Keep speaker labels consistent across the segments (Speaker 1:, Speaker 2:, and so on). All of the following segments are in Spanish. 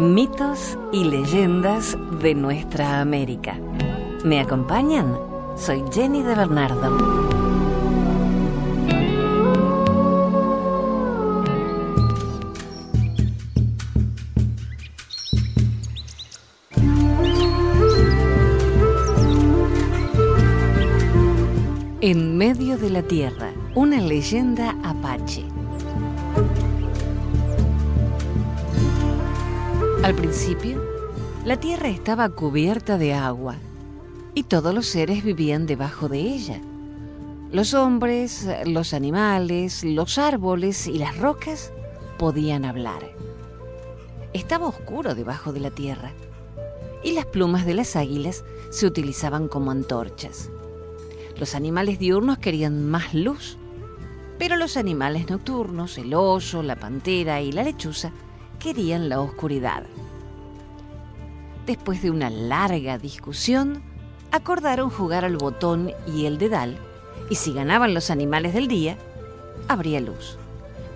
Speaker 1: Mitos y leyendas de nuestra América. ¿Me acompañan? Soy Jenny de Bernardo. En medio de la tierra, una leyenda apache. Al principio, la tierra estaba cubierta de agua y todos los seres vivían debajo de ella. Los hombres, los animales, los árboles y las rocas podían hablar. Estaba oscuro debajo de la tierra y las plumas de las águilas se utilizaban como antorchas. Los animales diurnos querían más luz, pero los animales nocturnos, el oso, la pantera y la lechuza, querían la oscuridad. Después de una larga discusión, acordaron jugar al botón y el dedal, y si ganaban los animales del día, habría luz.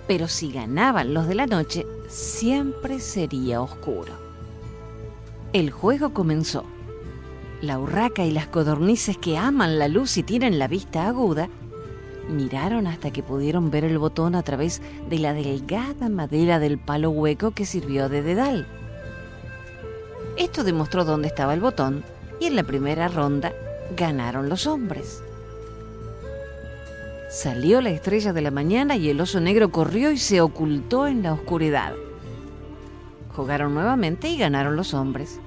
Speaker 1: Pero si ganaban los de la noche, siempre sería oscuro. El juego comenzó. La urraca y las codornices que aman la luz y tienen la vista aguda, miraron hasta que pudieron ver el botón a través de la delgada madera del palo hueco que sirvió de dedal. Esto demostró dónde estaba el botón y en la primera ronda ganaron los hombres. Salió la estrella de la mañana y el oso negro corrió y se ocultó en la oscuridad. Jugaron nuevamente y ganaron los hombres.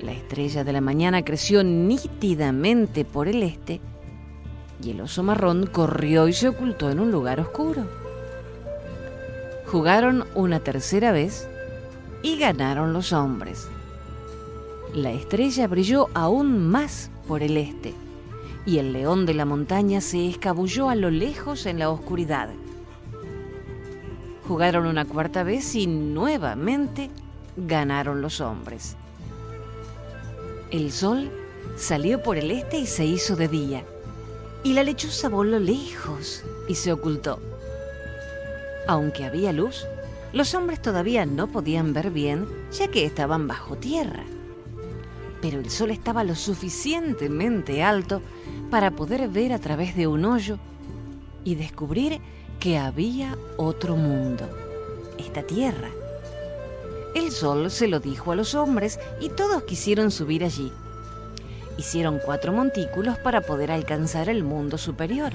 Speaker 1: La estrella de la mañana creció nítidamente por el este y el oso marrón corrió y se ocultó en un lugar oscuro. Jugaron una tercera vez y ganaron los hombres. La estrella brilló aún más por el este y el león de la montaña se escabulló a lo lejos en la oscuridad. Jugaron una cuarta vez y nuevamente ganaron los hombres. El sol salió por el este y se hizo de día, y la lechuza voló lejos y se ocultó. Aunque había luz, los hombres todavía no podían ver bien ya que estaban bajo tierra. Pero el sol estaba lo suficientemente alto para poder ver a través de un hoyo y descubrir que había otro mundo, esta tierra el sol se lo dijo a los hombres y todos quisieron subir allí. Hicieron cuatro montículos para poder alcanzar el mundo superior.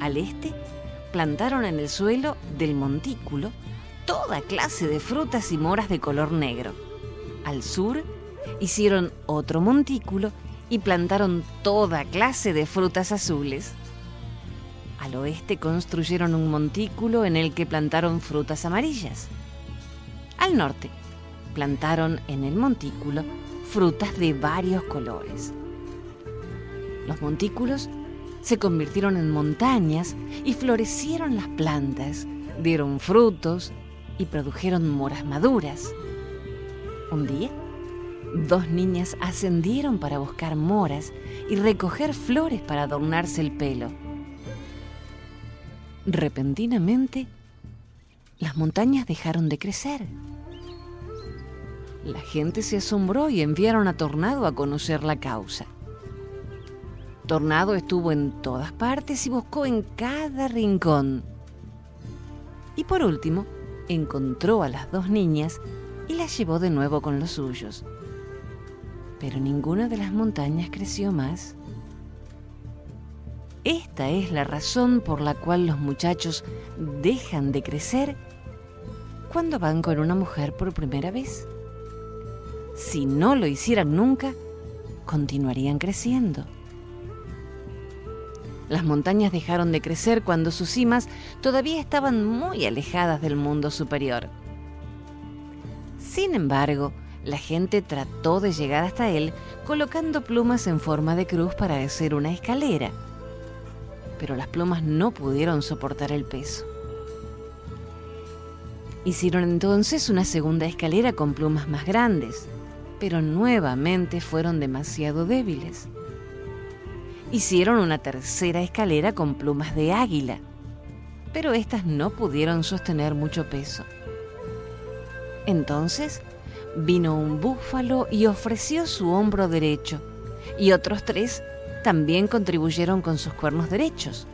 Speaker 1: Al este, plantaron en el suelo del montículo toda clase de frutas y moras de color negro. Al sur, hicieron otro montículo y plantaron toda clase de frutas azules. Al oeste construyeron un montículo en el que plantaron frutas amarillas. Al norte, plantaron en el montículo frutas de varios colores. Los montículos se convirtieron en montañas y florecieron las plantas, dieron frutos y produjeron moras maduras. Un día, dos niñas ascendieron para buscar moras y recoger flores para adornarse el pelo. Repentinamente, las montañas dejaron de crecer. La gente se asombró y enviaron a Tornado a conocer la causa. Tornado estuvo en todas partes y buscó en cada rincón. Y por último, encontró a las dos niñas y las llevó de nuevo con los suyos. Pero ninguna de las montañas creció más. Esta es la razón por la cual los muchachos dejan de crecer cuando van con una mujer por primera vez si no lo hicieran nunca, continuarían creciendo. Las montañas dejaron de crecer cuando sus cimas todavía estaban muy alejadas del mundo superior. Sin embargo, la gente trató de llegar hasta él colocando plumas en forma de cruz para hacer una escalera, pero las plumas no pudieron soportar el peso. Hicieron entonces una segunda escalera con plumas más grandes pero nuevamente fueron demasiado débiles. Hicieron una tercera escalera con plumas de águila, pero estas no pudieron sostener mucho peso. Entonces vino un búfalo y ofreció su hombro derecho, y otros tres también contribuyeron con sus cuernos derechos.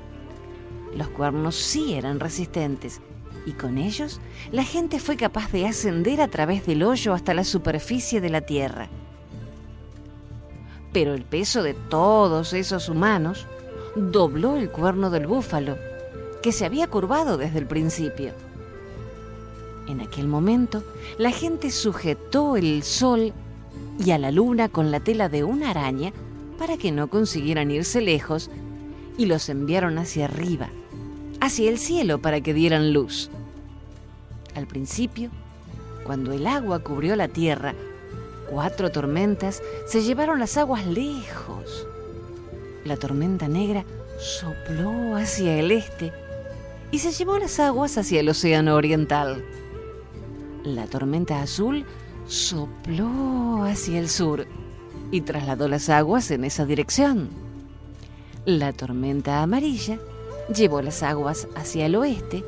Speaker 1: Los cuernos sí eran resistentes, y con ellos la gente fue capaz de ascender a través del hoyo hasta la superficie de la tierra. Pero el peso de todos esos humanos dobló el cuerno del búfalo, que se había curvado desde el principio. En aquel momento, la gente sujetó el sol y a la luna con la tela de una araña para que no consiguieran irse lejos y los enviaron hacia arriba, hacia el cielo para que dieran luz. Al principio, cuando el agua cubrió la tierra, cuatro tormentas se llevaron las aguas lejos. La tormenta negra sopló hacia el este y se llevó las aguas hacia el océano oriental. La tormenta azul sopló hacia el sur y trasladó las aguas en esa dirección. La tormenta amarilla llevó las aguas hacia el oeste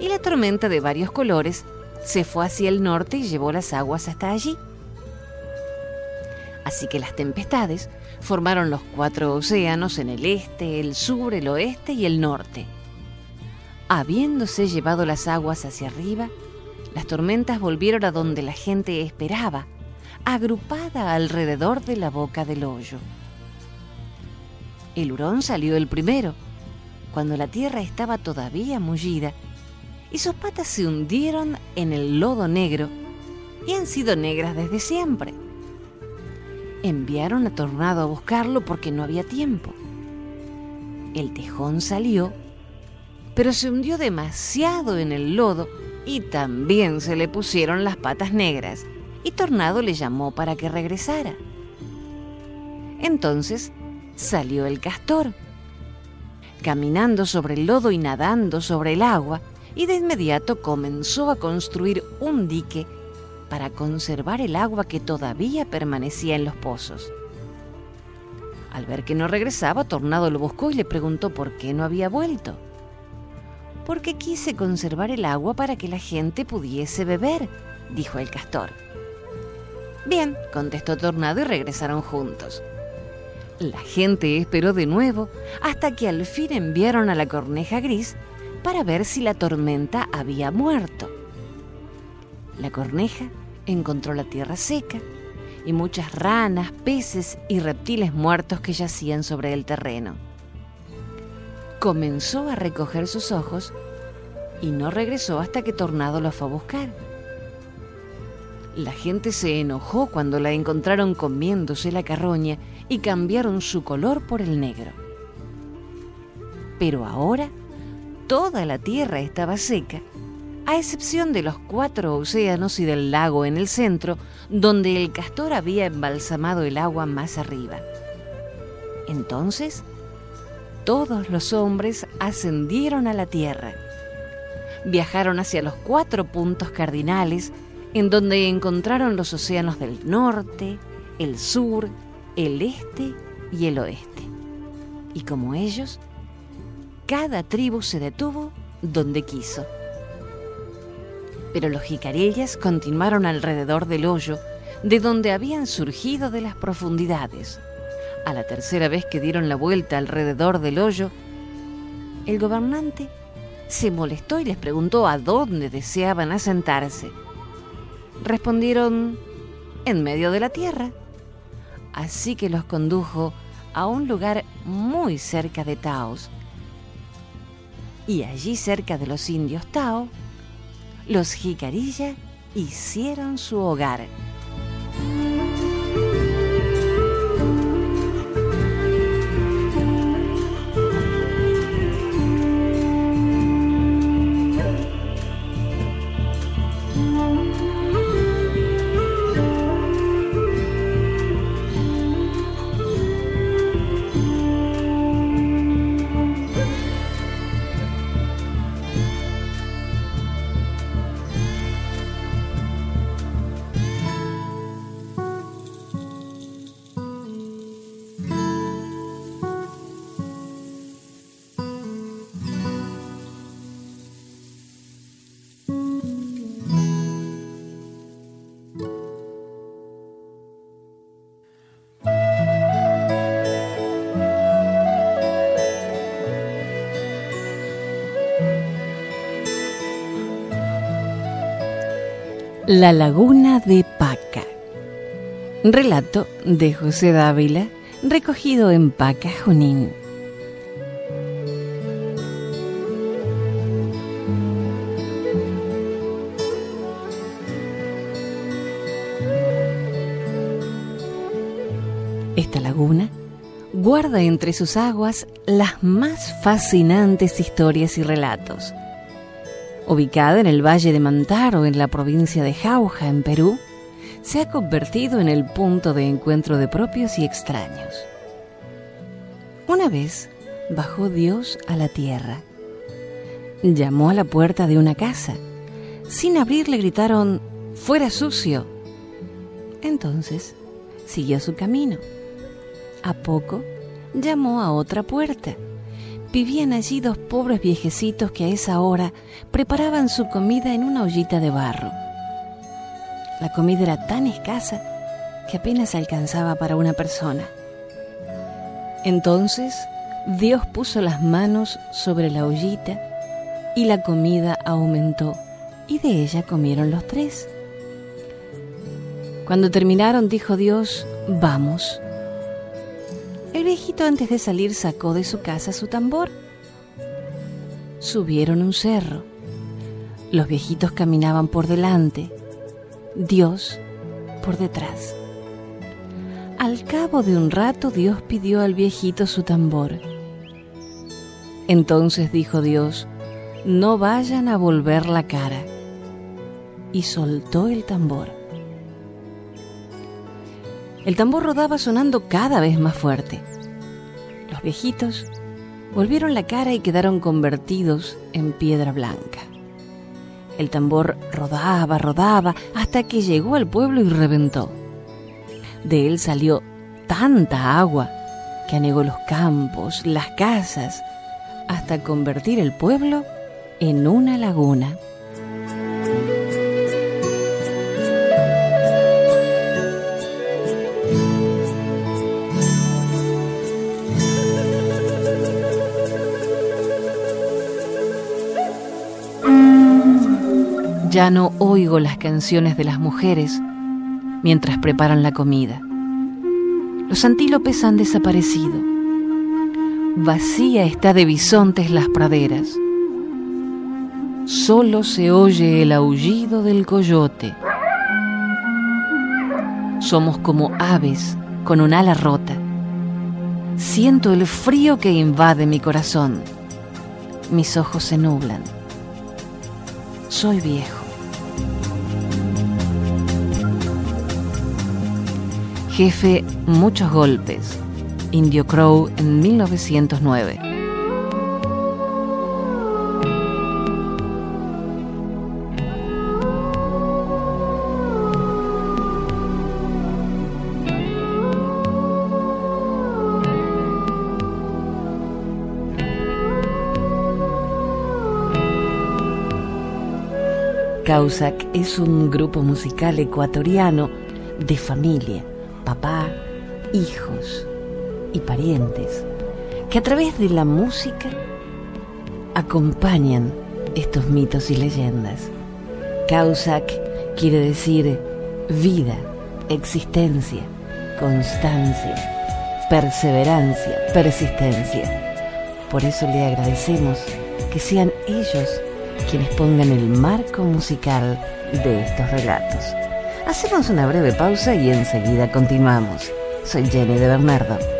Speaker 1: y la tormenta de varios colores se fue hacia el norte y llevó las aguas hasta allí. Así que las tempestades formaron los cuatro océanos en el este, el sur, el oeste y el norte. Habiéndose llevado las aguas hacia arriba, las tormentas volvieron a donde la gente esperaba, agrupada alrededor de la boca del hoyo. El hurón salió el primero, cuando la tierra estaba todavía mullida, y sus patas se hundieron en el lodo negro y han sido negras desde siempre. Enviaron a Tornado a buscarlo porque no había tiempo. El tejón salió pero se hundió demasiado en el lodo y también se le pusieron las patas negras, y Tornado le llamó para que regresara. Entonces salió el castor, caminando sobre el lodo y nadando sobre el agua, y de inmediato comenzó a construir un dique para conservar el agua que todavía permanecía en los pozos. Al ver que no regresaba, Tornado lo buscó y le preguntó por qué no había vuelto porque quise conservar el agua para que la gente pudiese beber, dijo el castor. Bien, contestó Tornado y regresaron juntos. La gente esperó de nuevo hasta que al fin enviaron a la corneja gris para ver si la tormenta había muerto. La corneja encontró la tierra seca y muchas ranas, peces y reptiles muertos que yacían sobre el terreno comenzó a recoger sus ojos y no regresó hasta que Tornado lo fue a buscar. La gente se enojó cuando la encontraron comiéndose la carroña y cambiaron su color por el negro. Pero ahora toda la tierra estaba seca, a excepción de los cuatro océanos y del lago en el centro, donde el castor había embalsamado el agua más arriba. Entonces todos los hombres ascendieron a la tierra. Viajaron hacia los cuatro puntos cardinales en donde encontraron los océanos del norte, el sur, el este y el oeste. Y como ellos, cada tribu se detuvo donde quiso. Pero los jicarillas continuaron alrededor del hoyo, de donde habían surgido de las profundidades a la tercera vez que dieron la vuelta alrededor del hoyo, el gobernante se molestó y les preguntó a dónde deseaban asentarse. Respondieron, en medio de la tierra. Así que los condujo a un lugar muy cerca de Taos. Y allí cerca de los indios Tao, los jicarilla hicieron su hogar. La laguna de Paca. Relato de José Dávila, recogido en Paca, Junín. Esta laguna guarda entre sus aguas las más fascinantes historias y relatos ubicada en el Valle de Mantaro, en la provincia de Jauja, en Perú, se ha convertido en el punto de encuentro de propios y extraños. Una vez bajó Dios a la tierra. Llamó a la puerta de una casa. Sin abrir le gritaron, fuera sucio. Entonces siguió su camino. A poco llamó a otra puerta vivían allí dos pobres viejecitos que a esa hora preparaban su comida en una ollita de barro. La comida era tan escasa que apenas alcanzaba para una persona. Entonces Dios puso las manos sobre la ollita y la comida aumentó y de ella comieron los tres. Cuando terminaron dijo Dios, vamos viejito antes de salir sacó de su casa su tambor. Subieron un cerro. Los viejitos caminaban por delante, Dios por detrás. Al cabo de un rato Dios pidió al viejito su tambor. Entonces dijo Dios, no vayan a volver la cara. Y soltó el tambor. El tambor rodaba sonando cada vez más fuerte. Viejitos volvieron la cara y quedaron convertidos en piedra blanca. El tambor rodaba, rodaba, hasta que llegó al pueblo y reventó. De él salió tanta agua que anegó los campos, las casas, hasta convertir el pueblo en una laguna. Ya no oigo las canciones de las mujeres mientras preparan la comida. Los antílopes han desaparecido. Vacía está de bisontes las praderas. Solo se oye el aullido del coyote. Somos como aves con un ala rota. Siento el frío que invade mi corazón. Mis ojos se nublan. Soy viejo. Jefe Muchos Golpes, Indio Crow en 1909. Causac es un grupo musical ecuatoriano de familia papá, hijos y parientes que a través de la música acompañan estos mitos y leyendas. Causac quiere decir vida, existencia, constancia, perseverancia, persistencia. Por eso le agradecemos que sean ellos quienes pongan el marco musical de estos relatos. Hacemos una breve pausa y enseguida continuamos. Soy Jenny de Bernardo.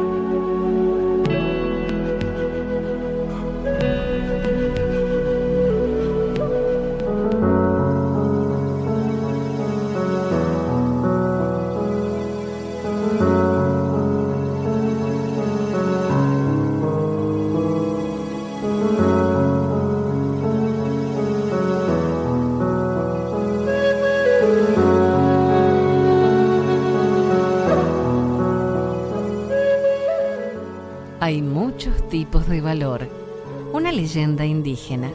Speaker 1: Tipos de valor. Una leyenda indígena.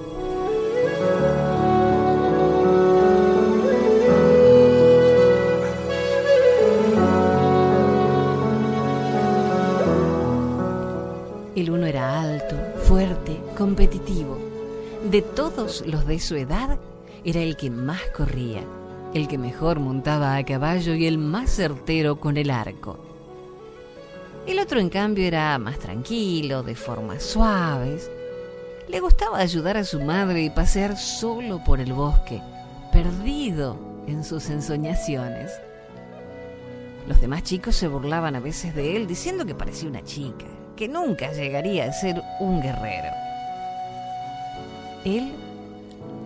Speaker 1: El uno era alto, fuerte, competitivo. De todos los de su edad, era el que más corría, el que mejor montaba a caballo y el más certero con el arco. El otro, en cambio, era más tranquilo, de formas suaves. Le gustaba ayudar a su madre y pasear solo por el bosque, perdido en sus ensoñaciones. Los demás chicos se burlaban a veces de él diciendo que parecía una chica, que nunca llegaría a ser un guerrero. Él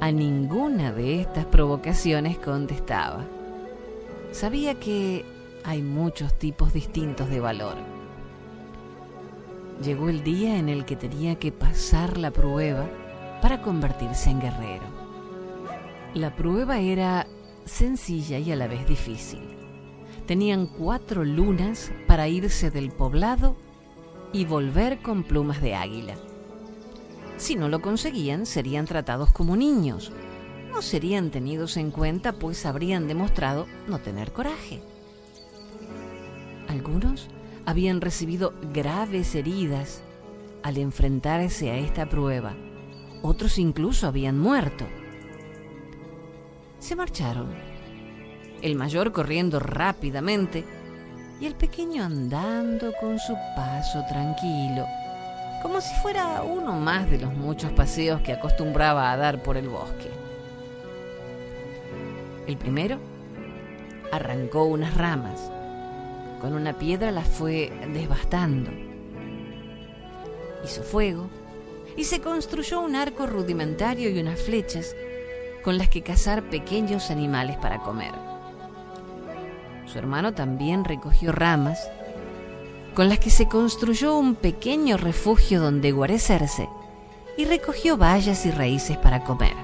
Speaker 1: a ninguna de estas provocaciones contestaba. Sabía que hay muchos tipos distintos de valor llegó el día en el que tenía que pasar la prueba para convertirse en guerrero. La prueba era sencilla y a la vez difícil. Tenían cuatro lunas para irse del poblado y volver con plumas de águila. Si no lo conseguían, serían tratados como niños. No serían tenidos en cuenta, pues habrían demostrado no tener coraje. Algunos habían recibido graves heridas al enfrentarse a esta prueba. Otros incluso habían muerto. Se marcharon, el mayor corriendo rápidamente y el pequeño andando con su paso tranquilo, como si fuera uno más de los muchos paseos que acostumbraba a dar por el bosque. El primero arrancó unas ramas con una piedra la fue devastando. Hizo fuego y se construyó un arco rudimentario y unas flechas con las que cazar pequeños animales para comer. Su hermano también recogió ramas con las que se construyó un pequeño refugio donde guarecerse y recogió bayas y raíces para comer.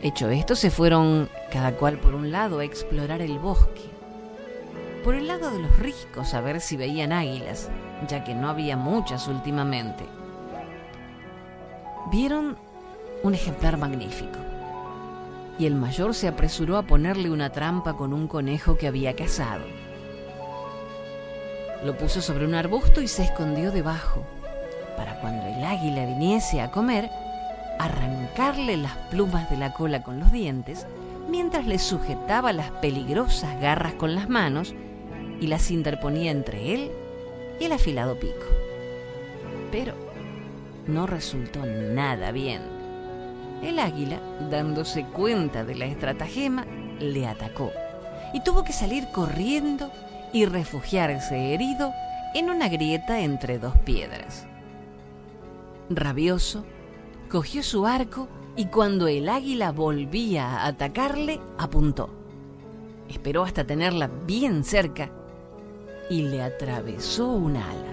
Speaker 1: Hecho esto, se fueron cada cual por un lado a explorar el bosque por el lado de los ricos a ver si veían águilas, ya que no había muchas últimamente. Vieron un ejemplar magnífico, y el mayor se apresuró a ponerle una trampa con un conejo que había cazado. Lo puso sobre un arbusto y se escondió debajo, para cuando el águila viniese a comer, arrancarle las plumas de la cola con los dientes, mientras le sujetaba las peligrosas garras con las manos y las interponía entre él y el afilado pico. Pero no resultó nada bien. El águila, dándose cuenta de la estratagema, le atacó y tuvo que salir corriendo y refugiarse herido en una grieta entre dos piedras. Rabioso, cogió su arco y cuando el águila volvía a atacarle, apuntó. Esperó hasta tenerla bien cerca y le atravesó un ala.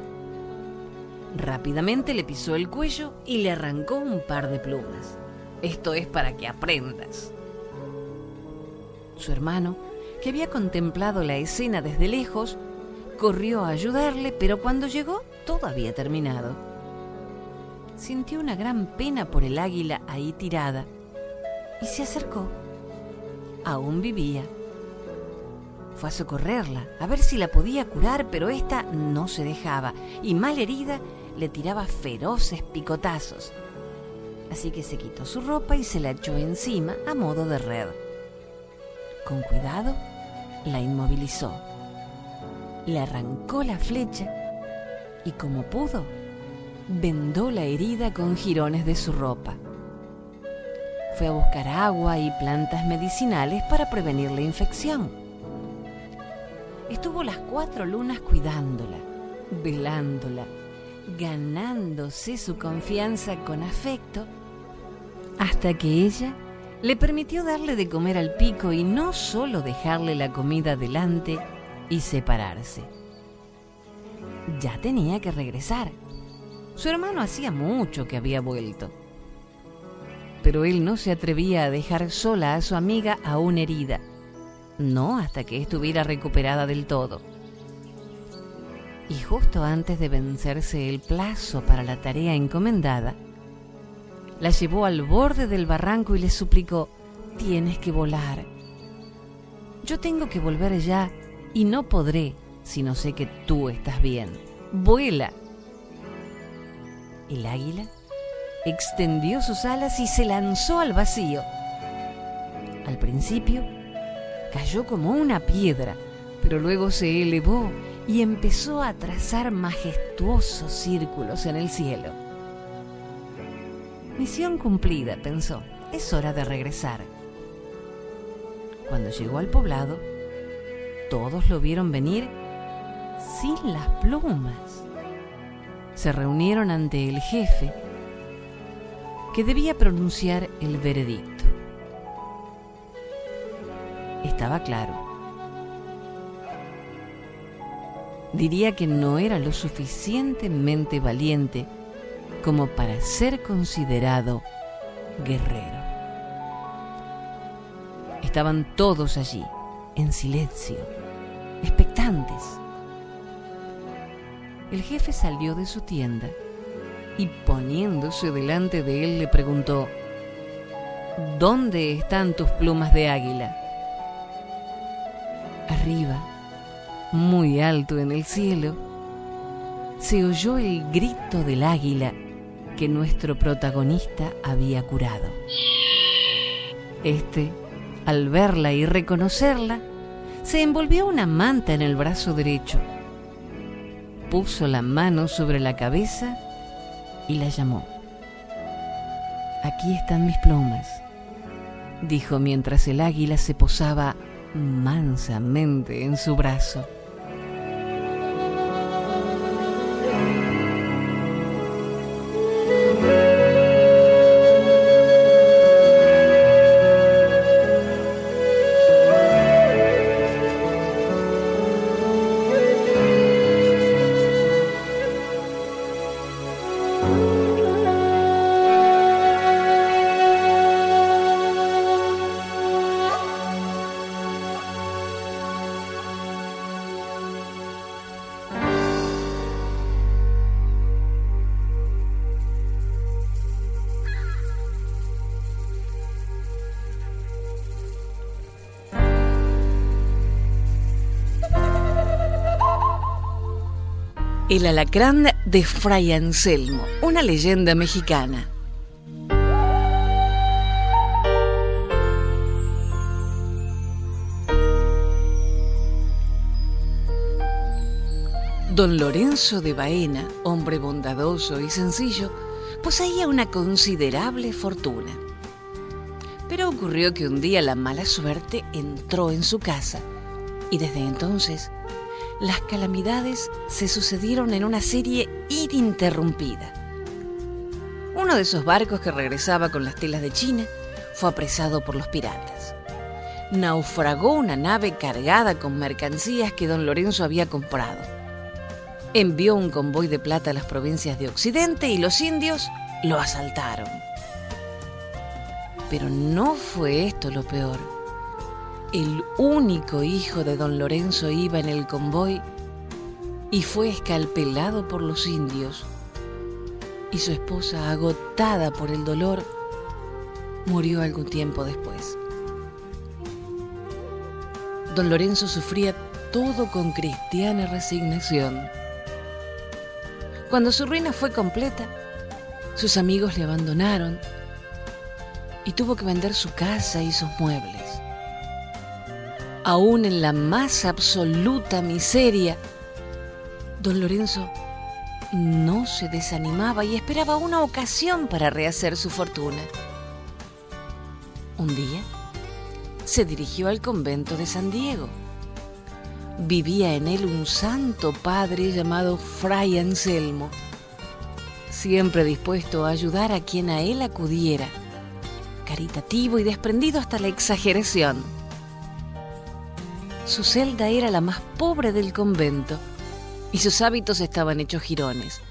Speaker 1: Rápidamente le pisó el cuello y le arrancó un par de plumas. Esto es para que aprendas. Su hermano, que había contemplado la escena desde lejos, corrió a ayudarle, pero cuando llegó todo había terminado. Sintió una gran pena por el águila ahí tirada y se acercó. Aún vivía fue a socorrerla, a ver si la podía curar, pero ésta no se dejaba y mal herida le tiraba feroces picotazos. Así que se quitó su ropa y se la echó encima a modo de red. Con cuidado, la inmovilizó. Le arrancó la flecha y como pudo, vendó la herida con jirones de su ropa. Fue a buscar agua y plantas medicinales para prevenir la infección. Estuvo las cuatro lunas cuidándola, velándola, ganándose su confianza con afecto, hasta que ella le permitió darle de comer al pico y no solo dejarle la comida delante y separarse. Ya tenía que regresar. Su hermano hacía mucho que había vuelto. Pero él no se atrevía a dejar sola a su amiga aún herida, no hasta que estuviera recuperada del todo. Y justo antes de vencerse el plazo para la tarea encomendada, la llevó al borde del barranco y le suplicó, tienes que volar. Yo tengo que volver ya y no podré si no sé que tú estás bien. Vuela. El águila extendió sus alas y se lanzó al vacío. Al principio cayó como una piedra, pero luego se elevó y empezó a trazar majestuosos círculos en el cielo. Misión cumplida, pensó. Es hora de regresar. Cuando llegó al poblado, todos lo vieron venir sin las plumas. Se reunieron ante el jefe, que debía pronunciar el veredicto. Estaba claro. Diría que no era lo suficientemente valiente como para ser considerado guerrero. Estaban todos allí, en silencio, expectantes. El jefe salió de su tienda y poniéndose delante de él le preguntó, ¿Dónde están tus plumas de águila? Arriba, muy alto en el cielo, se oyó el grito del águila que nuestro protagonista había curado. Este, al verla y reconocerla, se envolvió una manta en el brazo derecho, puso la mano sobre la cabeza y la llamó. Aquí están mis plumas, dijo mientras el águila se posaba mansamente en su brazo. El alacrán de Fray Anselmo, una leyenda mexicana. Don Lorenzo de Baena, hombre bondadoso y sencillo, poseía una considerable fortuna. Pero ocurrió que un día la mala suerte entró en su casa y desde entonces las calamidades se sucedieron en una serie ininterrumpida. Uno de esos barcos que regresaba con las telas de China fue apresado por los piratas. Naufragó una nave cargada con mercancías que don Lorenzo había comprado. Envió un convoy de plata a las provincias de Occidente y los indios lo asaltaron. Pero no fue esto lo peor el único hijo de don Lorenzo iba en el convoy y fue escalpelado por los indios. Y su esposa, agotada por el dolor, murió algún tiempo después. Don Lorenzo sufría todo con cristiana resignación. Cuando su ruina fue completa, sus amigos le abandonaron y tuvo que vender su casa y sus muebles aún en la más absoluta miseria, don Lorenzo no se desanimaba y esperaba una ocasión para rehacer su fortuna. Un día se dirigió al convento de San Diego. Vivía en él un santo padre llamado Fray Anselmo, siempre dispuesto a ayudar a quien a él acudiera, caritativo y desprendido hasta la exageración. Su celda era la más pobre del convento y sus hábitos estaban hechos jirones.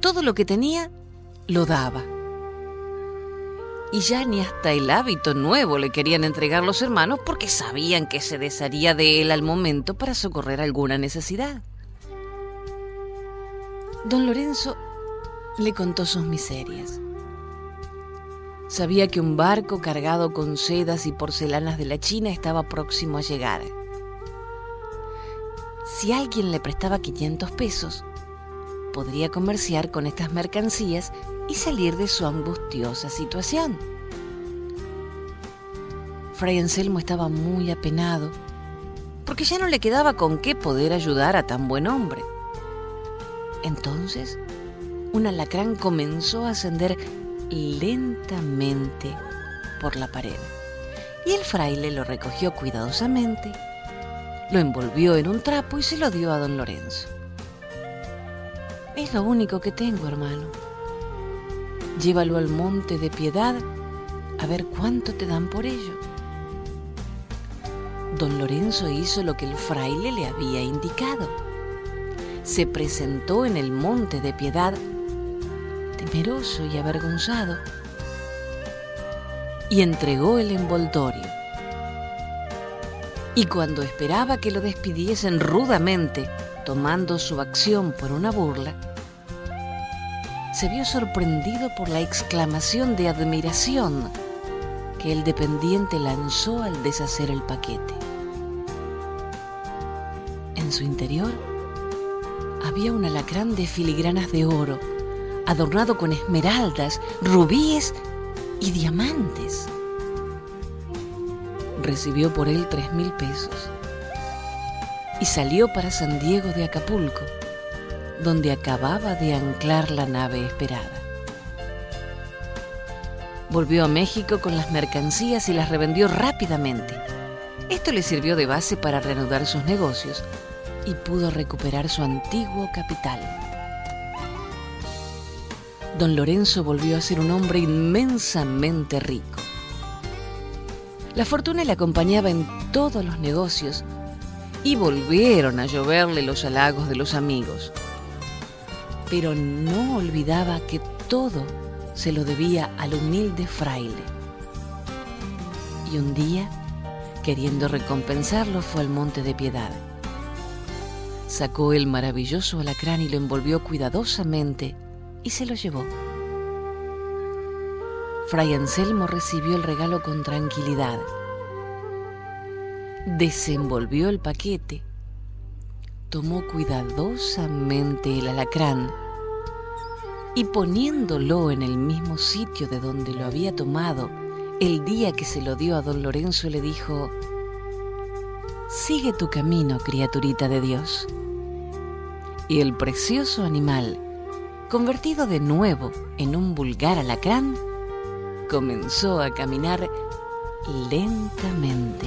Speaker 1: Todo lo que tenía lo daba. Y ya ni hasta el hábito nuevo le querían entregar los hermanos porque sabían que se desharía de él al momento para socorrer alguna necesidad. Don Lorenzo le contó sus miserias. Sabía que un barco cargado con sedas y porcelanas de la China estaba próximo a llegar si alguien le prestaba 500 pesos, podría comerciar con estas mercancías y salir de su angustiosa situación. Fray Anselmo estaba muy apenado, porque ya no le quedaba con qué poder ayudar a tan buen hombre. Entonces, un alacrán comenzó a ascender lentamente por la pared, y el fraile lo recogió cuidadosamente lo envolvió en un trapo y se lo dio a don Lorenzo. Es lo único que tengo, hermano. Llévalo al monte de piedad a ver cuánto te dan por ello. Don Lorenzo hizo lo que el fraile le había indicado. Se presentó en el monte de piedad, temeroso y avergonzado, y entregó el envoltorio y cuando esperaba que lo despidiesen rudamente, tomando su acción por una burla, se vio sorprendido por la exclamación de admiración que el dependiente lanzó al deshacer el paquete. En su interior había un alacrán de filigranas de oro, adornado con esmeraldas, rubíes y diamantes recibió por él tres mil pesos y salió para San Diego de Acapulco, donde acababa de anclar la nave esperada. Volvió a México con las mercancías y las revendió rápidamente. Esto le sirvió de base para reanudar sus negocios y pudo recuperar su antiguo capital. Don Lorenzo volvió a ser un hombre inmensamente rico. La fortuna le acompañaba en todos los negocios y volvieron a lloverle los halagos de los amigos. Pero no olvidaba que todo se lo debía al humilde fraile. Y un día, queriendo recompensarlo, fue al monte de piedad. Sacó el maravilloso alacrán y lo envolvió cuidadosamente y se lo llevó. Fray Anselmo recibió el regalo con tranquilidad. Desenvolvió el paquete, tomó cuidadosamente el alacrán y poniéndolo en el mismo sitio de donde lo había tomado el día que se lo dio a don Lorenzo, le dijo, Sigue tu camino, criaturita de Dios. Y el precioso animal, convertido de nuevo en un vulgar alacrán, comenzó a caminar lentamente.